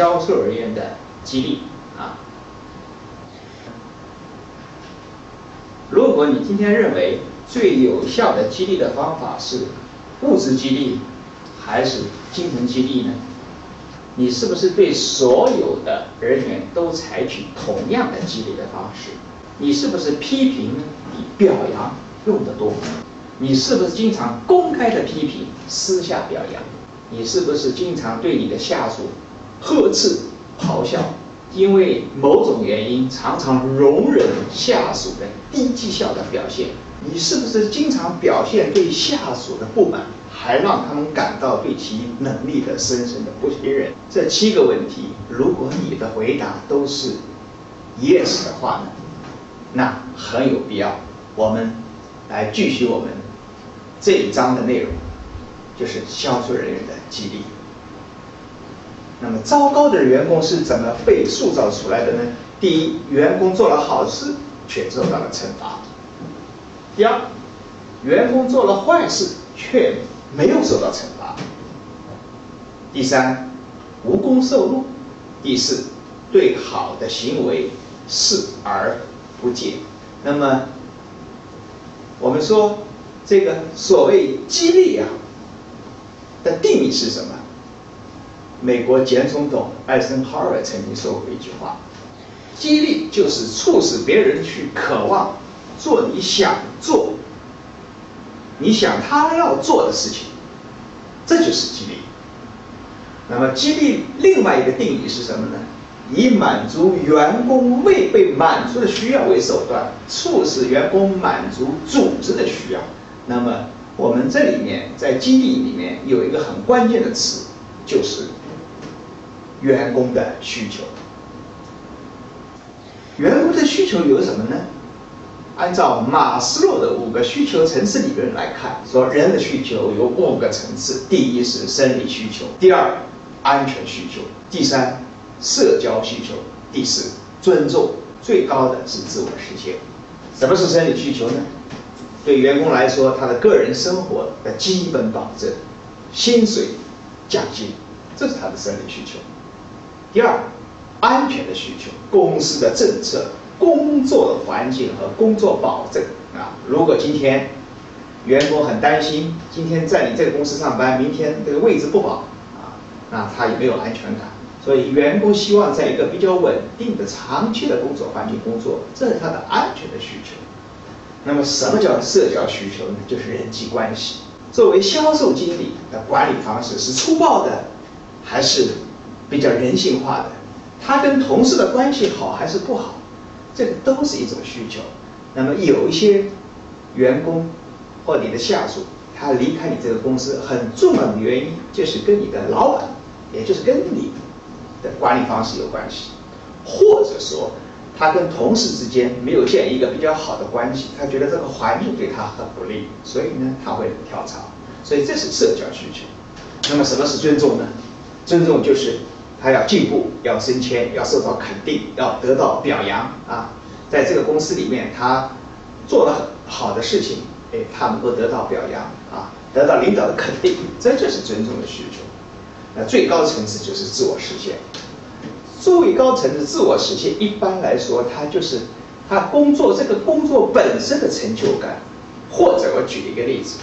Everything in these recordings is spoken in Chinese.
销售人员的激励啊。如果你今天认为最有效的激励的方法是物质激励还是精神激励呢？你是不是对所有的人员都采取同样的激励的方式？你是不是批评比表扬用得多？你是不是经常公开的批评，私下表扬？你是不是经常对你的下属呵斥、咆哮？因为某种原因，常常容忍下属的低绩效的表现。你是不是经常表现对下属的不满，还让他们感到对其能力的深深的不信任？这七个问题，如果你的回答都是 yes 的话呢，那很有必要。我们来继续我们这一章的内容，就是销售人员的激励。那么，糟糕的员工是怎么被塑造出来的呢？第一，员工做了好事却受到了惩罚；第二，员工做了坏事却没有受到惩罚；第三，无功受禄；第四，对好的行为视而不见。那么，我们说这个所谓激励啊的定义是什么？美国前总统艾森豪威尔曾经说过一句话：“激励就是促使别人去渴望做你想做、你想他要做的事情，这就是激励。”那么，激励另外一个定义是什么呢？以满足员工未被满足的需要为手段，促使员工满足组织的需要。那么，我们这里面在激励里面有一个很关键的词，就是。员工的需求，员工的需求有什么呢？按照马斯洛的五个需求层次理论来看，说人的需求有五个层次：第一是生理需求，第二安全需求，第三社交需求，第四尊重，最高的是自我实现。什么是生理需求呢？对员工来说，他的个人生活的基本保证，薪水、奖金，这是他的生理需求。第二，安全的需求，公司的政策、工作环境和工作保证啊。如果今天员工很担心，今天在你这个公司上班，明天这个位置不保啊，那他也没有安全感。所以，员工希望在一个比较稳定的、长期的工作环境工作，这是他的安全的需求。那么，什么叫社交需求呢？就是人际关系。作为销售经理的管理方式是粗暴的，还是？比较人性化的，他跟同事的关系好还是不好，这个都是一种需求。那么有一些员工或你的下属，他离开你这个公司很重要的原因，就是跟你的老板，也就是跟你的管理方式有关系，或者说他跟同事之间没有建立一个比较好的关系，他觉得这个环境对他很不利，所以呢他会跳槽。所以这是社交需求。那么什么是尊重呢？尊重就是。他要进步，要升迁，要受到肯定，要得到表扬啊！在这个公司里面，他做了好的事情，哎，他能够得到表扬啊，得到领导的肯定，这就是尊重的需求。那最高层次就是自我实现。最高层次自我实现，一般来说，他就是他工作这个工作本身的成就感，或者我举一个例子，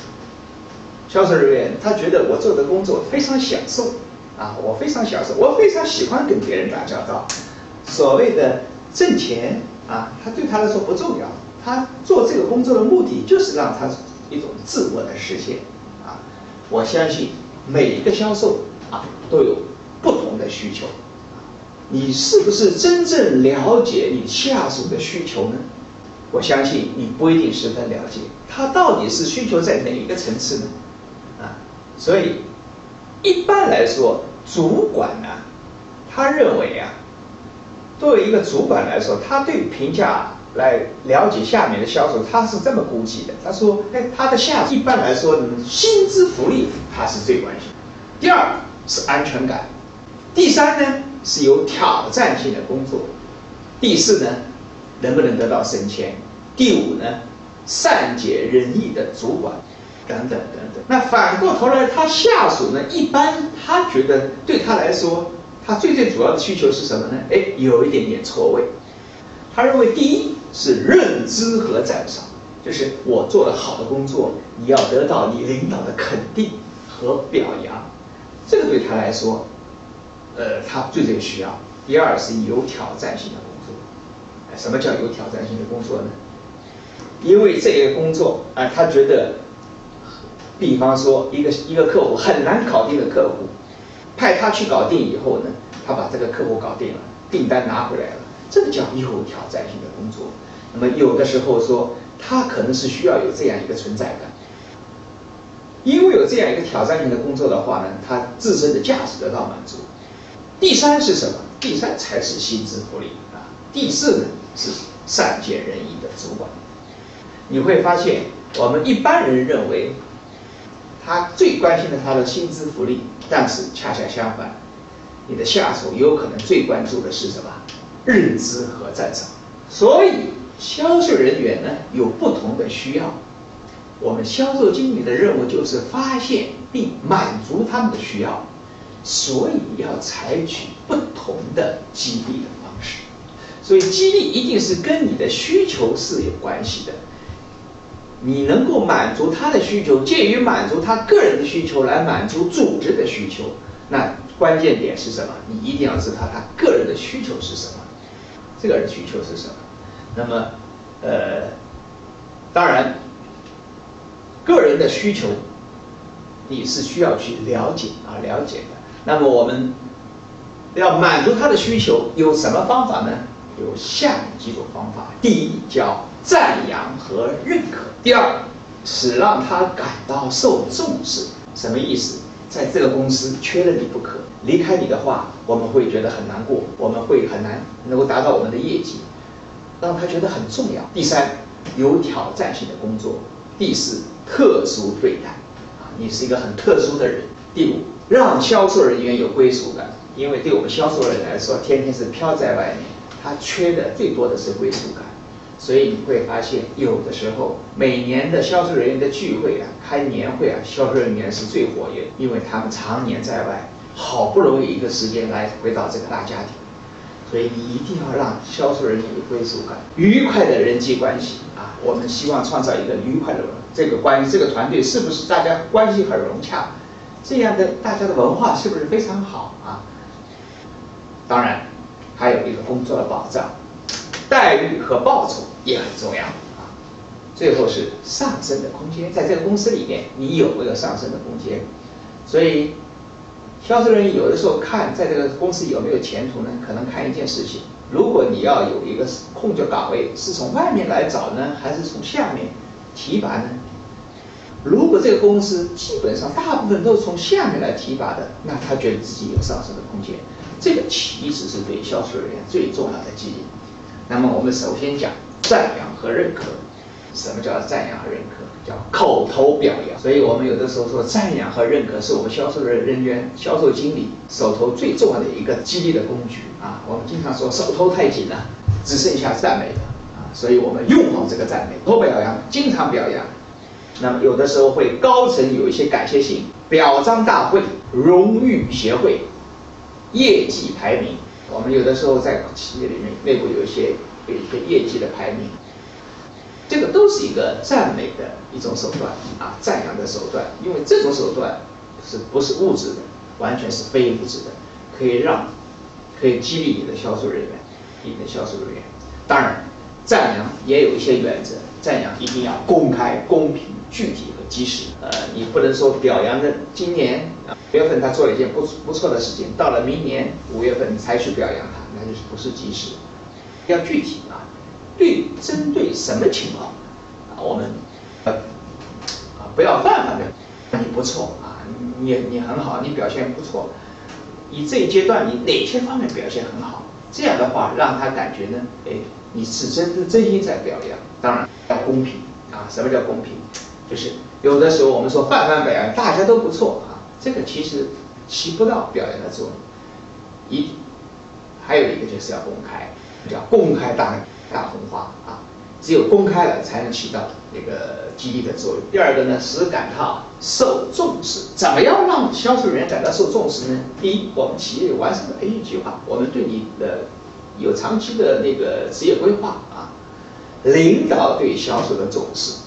销售人员他觉得我做的工作非常享受。啊，我非常享受，我非常喜欢跟别人打交道。所谓的挣钱啊，他对他来说不重要。他做这个工作的目的就是让他一种自我的实现。啊，我相信每一个销售啊都有不同的需求。你是不是真正了解你下属的需求呢？我相信你不一定十分了解。他到底是需求在哪一个层次呢？啊，所以。一般来说，主管呢，他认为啊，作为一个主管来说，他对评价来了解下面的销售，他是这么估计的。他说：“哎，他的下一般来说，薪资福利他是最关心。第二是安全感，第三呢是有挑战性的工作，第四呢能不能得到升迁，第五呢善解人意的主管。”等等等等，那反过头来，他下属呢？一般他觉得对他来说，他最最主要的需求是什么呢？哎，有一点点错位。他认为第一是认知和赞赏，就是我做的好的工作，你要得到你领导的肯定和表扬，这个对他来说，呃，他最最需要。第二是有挑战性的工作。什么叫有挑战性的工作呢？因为这个工作啊，他觉得，比方说一个一个客户很难搞定的客户，派他去搞定以后呢，他把这个客户搞定了，订单拿回来了，这个叫有挑战性的工作。那么有的时候说，他可能是需要有这样一个存在感，因为有这样一个挑战性的工作的话呢，他自身的价值得到满足。第三是什么？第三才是薪资福利啊。第四呢是善解人意的主管。你会发现，我们一般人认为，他最关心的他的薪资福利，但是恰恰相反，你的下属有可能最关注的是什么？认知和赞赏。所以，销售人员呢有不同的需要，我们销售经理的任务就是发现并满足他们的需要，所以要采取不同的激励的方式。所以，激励一定是跟你的需求是有关系的。你能够满足他的需求，介于满足他个人的需求来满足组织的需求，那关键点是什么？你一定要知道他个人的需求是什么，这个人需求是什么。那么，呃，当然，个人的需求你是需要去了解啊，了解的。那么我们要满足他的需求，有什么方法呢？有下面几种方法。第一叫。赞扬和认可。第二，是让他感到受重视。什么意思？在这个公司缺了你不可，离开你的话，我们会觉得很难过，我们会很难能够达到我们的业绩，让他觉得很重要。第三，有挑战性的工作。第四，特殊对待。啊，你是一个很特殊的人。第五，让销售人员有归属感，因为对我们销售人员来说，天天是飘在外面，他缺的最多的是归属感。所以你会发现，有的时候每年的销售人员的聚会啊，开年会啊，销售人员是最活跃，因为他们常年在外，好不容易一个时间来回到这个大家庭，所以你一定要让销售人员有归属感，愉快的人际关系啊，我们希望创造一个愉快的这个关系，这个团队是不是大家关系很融洽？这样的大家的文化是不是非常好啊？当然，还有一个工作的保障。待遇和报酬也很重要啊。最后是上升的空间，在这个公司里面，你有没有上升的空间？所以，销售人员有的时候看在这个公司有没有前途呢？可能看一件事情：如果你要有一个空缺岗位，是从外面来找呢，还是从下面提拔呢？如果这个公司基本上大部分都是从下面来提拔的，那他觉得自己有上升的空间。这个其实是对销售人员最重要的激励。那么我们首先讲赞扬和认可。什么叫赞扬和认可？叫口头表扬。所以我们有的时候说，赞扬和认可是我们销售人人员、销售经理手头最重要的一个激励的工具啊。我们经常说手头太紧了，只剩下赞美了啊。所以我们用好这个赞美，口头表扬，经常表扬。那么有的时候会高层有一些感谢信、表彰大会、荣誉协会、业绩排名。我们有的时候在企业里面内部有一些有一个业绩的排名，这个都是一个赞美的一种手段啊，赞扬的手段。因为这种手段是不是物质的，完全是非物质的，可以让可以激励你的销售人员，你的销售人员。当然，赞扬也有一些原则，赞扬一定要公开、公平、具体和及时。呃，你不能说表扬的今年。五月份他做了一件不不错的事情，到了明年五月份才去表扬他，那就是不是及时，要具体啊，对针对什么情况啊，我们呃啊不要泛泛的，你不错啊，你你很好，你表现不错，你这一阶段你哪些方面表现很好？这样的话让他感觉呢，哎，你是真是真心在表扬，当然要公平啊，什么叫公平？就是有的时候我们说泛泛表扬，大家都不错啊。这个其实起不到表扬的作用，一还有一个就是要公开，叫公开大大红花啊，只有公开了才能起到那个激励的作用。第二个呢，使感到受重视。怎么样让销售人员感到受重视呢？第一，我们企业有完善的培训计划，我们对你的有长期的那个职业规划啊。领导对销售的重视，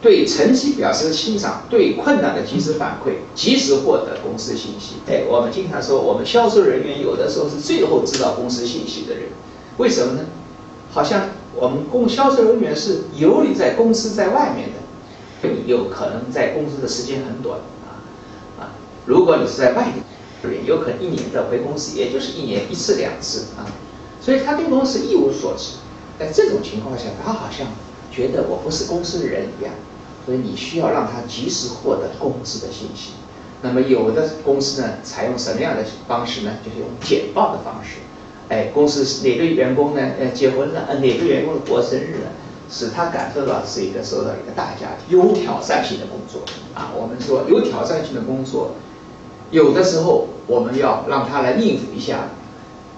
对成绩表示欣赏，对困难的及时反馈，及时获得公司信息。哎，我们经常说，我们销售人员有的时候是最后知道公司信息的人，为什么呢？好像我们公销售人员是游离在公司在外面的，有可能在公司的时间很短啊啊！如果你是在外地，有可能一年的回公司，也就是一年一次两次啊，所以他对公司一无所知。在这种情况下，他好像觉得我不是公司的人一样，所以你需要让他及时获得公司的信息。那么有的公司呢，采用什么样的方式呢？就是用简报的方式。哎，公司哪个员工呢？呃，结婚了？呃，哪个员工过生日了？使他感受到是一个受到一个大家庭，有挑战性的工作啊。我们说有挑战性的工作，有的时候我们要让他来应付一下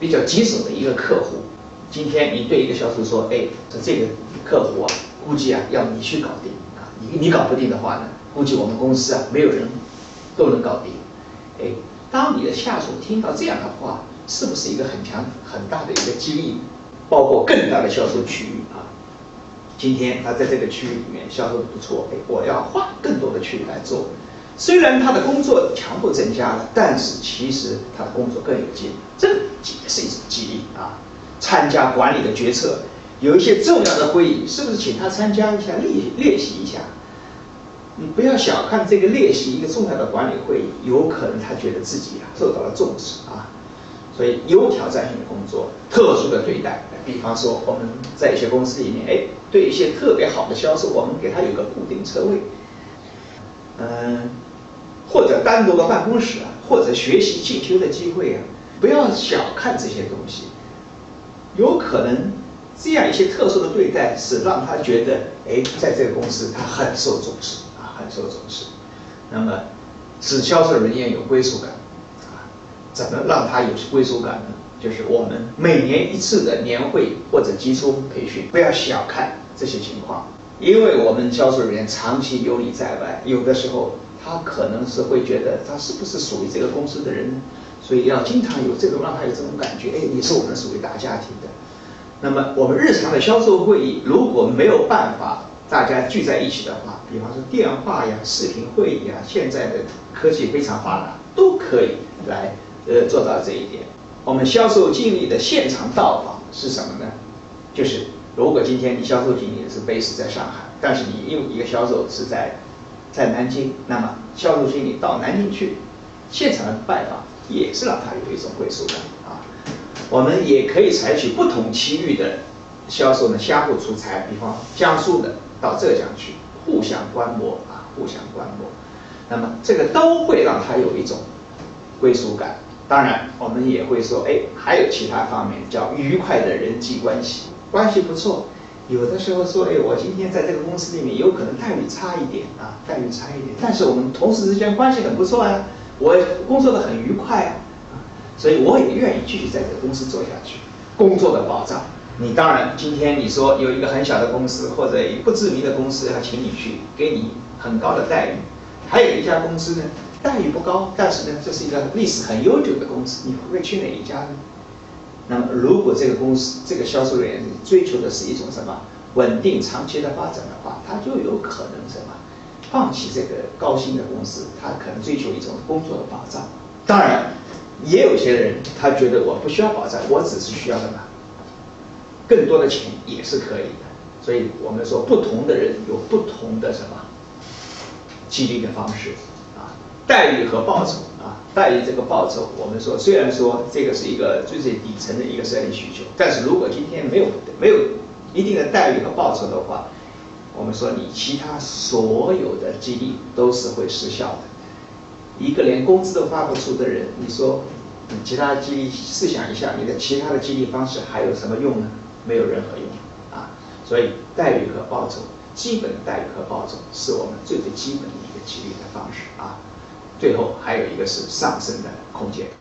比较棘手的一个客户。今天你对一个销售说：“哎，说这个客户啊，估计啊要你去搞定，你搞不定的话呢，估计我们公司啊没有人都能搞定。”哎，当你的下属听到这样的话。是不是一个很强很大的一个激励，包括更大的销售区域啊？今天他在这个区域里面销售的不错，哎，我要换更多的区域来做。虽然他的工作强度增加了，但是其实他的工作更有劲，这也是一种激励啊。参加管理的决策，有一些重要的会议，是不是请他参加一下练练习一下？你不要小看这个列席一个重要的管理会议，有可能他觉得自己啊受到了重视啊。所以有挑战性的工作，特殊的对待，比方说我们在一些公司里面，哎，对一些特别好的销售，我们给他有个固定车位，嗯，或者单独的办公室啊，或者学习进修的机会啊，不要小看这些东西，有可能这样一些特殊的对待是让他觉得，哎，在这个公司他很受重视。感，受重视，那么使销售人员有归属感。啊怎么让他有归属感呢？就是我们每年一次的年会或者集中培训，不要小看这些情况，因为我们销售人员长期游离在外，有的时候他可能是会觉得他是不是属于这个公司的人呢？所以要经常有这种让他有这种感觉，哎，你是我们属于大家庭的。那么我们日常的销售会议如果没有办法大家聚在一起的话，比方说电话呀、视频会议啊，现在的科技非常发达，都可以来。呃，做到这一点，我们销售经理的现场到访是什么呢？就是如果今天你销售经理是 base 在上海，但是你又一个销售是在在南京，那么销售经理到南京去现场的拜访，也是让他有一种归属感啊。我们也可以采取不同区域的销售呢，相互出差，比方江苏的到浙江去，互相观摩啊，互相观摩，那么这个都会让他有一种归属感。当然，我们也会说，哎，还有其他方面叫愉快的人际关系，关系不错。有的时候说，哎，我今天在这个公司里面有可能待遇差一点啊，待遇差一点，但是我们同事之间关系很不错啊，我工作的很愉快啊，所以我也愿意继续在这个公司做下去。工作的保障，你当然今天你说有一个很小的公司或者不知名的公司要请你去，给你很高的待遇，还有一家公司呢。待遇不高，但是呢，这是一个历史很悠久的公司，你会不会去哪一家呢？那么，如果这个公司这个销售人员追求的是一种什么稳定长期的发展的话，他就有可能什么放弃这个高薪的公司，他可能追求一种工作的保障。当然，也有些人他觉得我不需要保障，我只是需要什么更多的钱也是可以的。所以我们说，不同的人有不同的什么激励的方式啊。待遇和报酬啊，待遇这个报酬，我们说虽然说这个是一个最最底层的一个生理需求，但是如果今天没有没有一定的待遇和报酬的话，我们说你其他所有的激励都是会失效的。一个连工资都发不出的人，你说你其他激励，试想一下，你的其他的激励方式还有什么用呢？没有任何用啊。所以待遇和报酬，基本的待遇和报酬是我们最最基本的一个激励的方式啊。最后还有一个是上升的空间。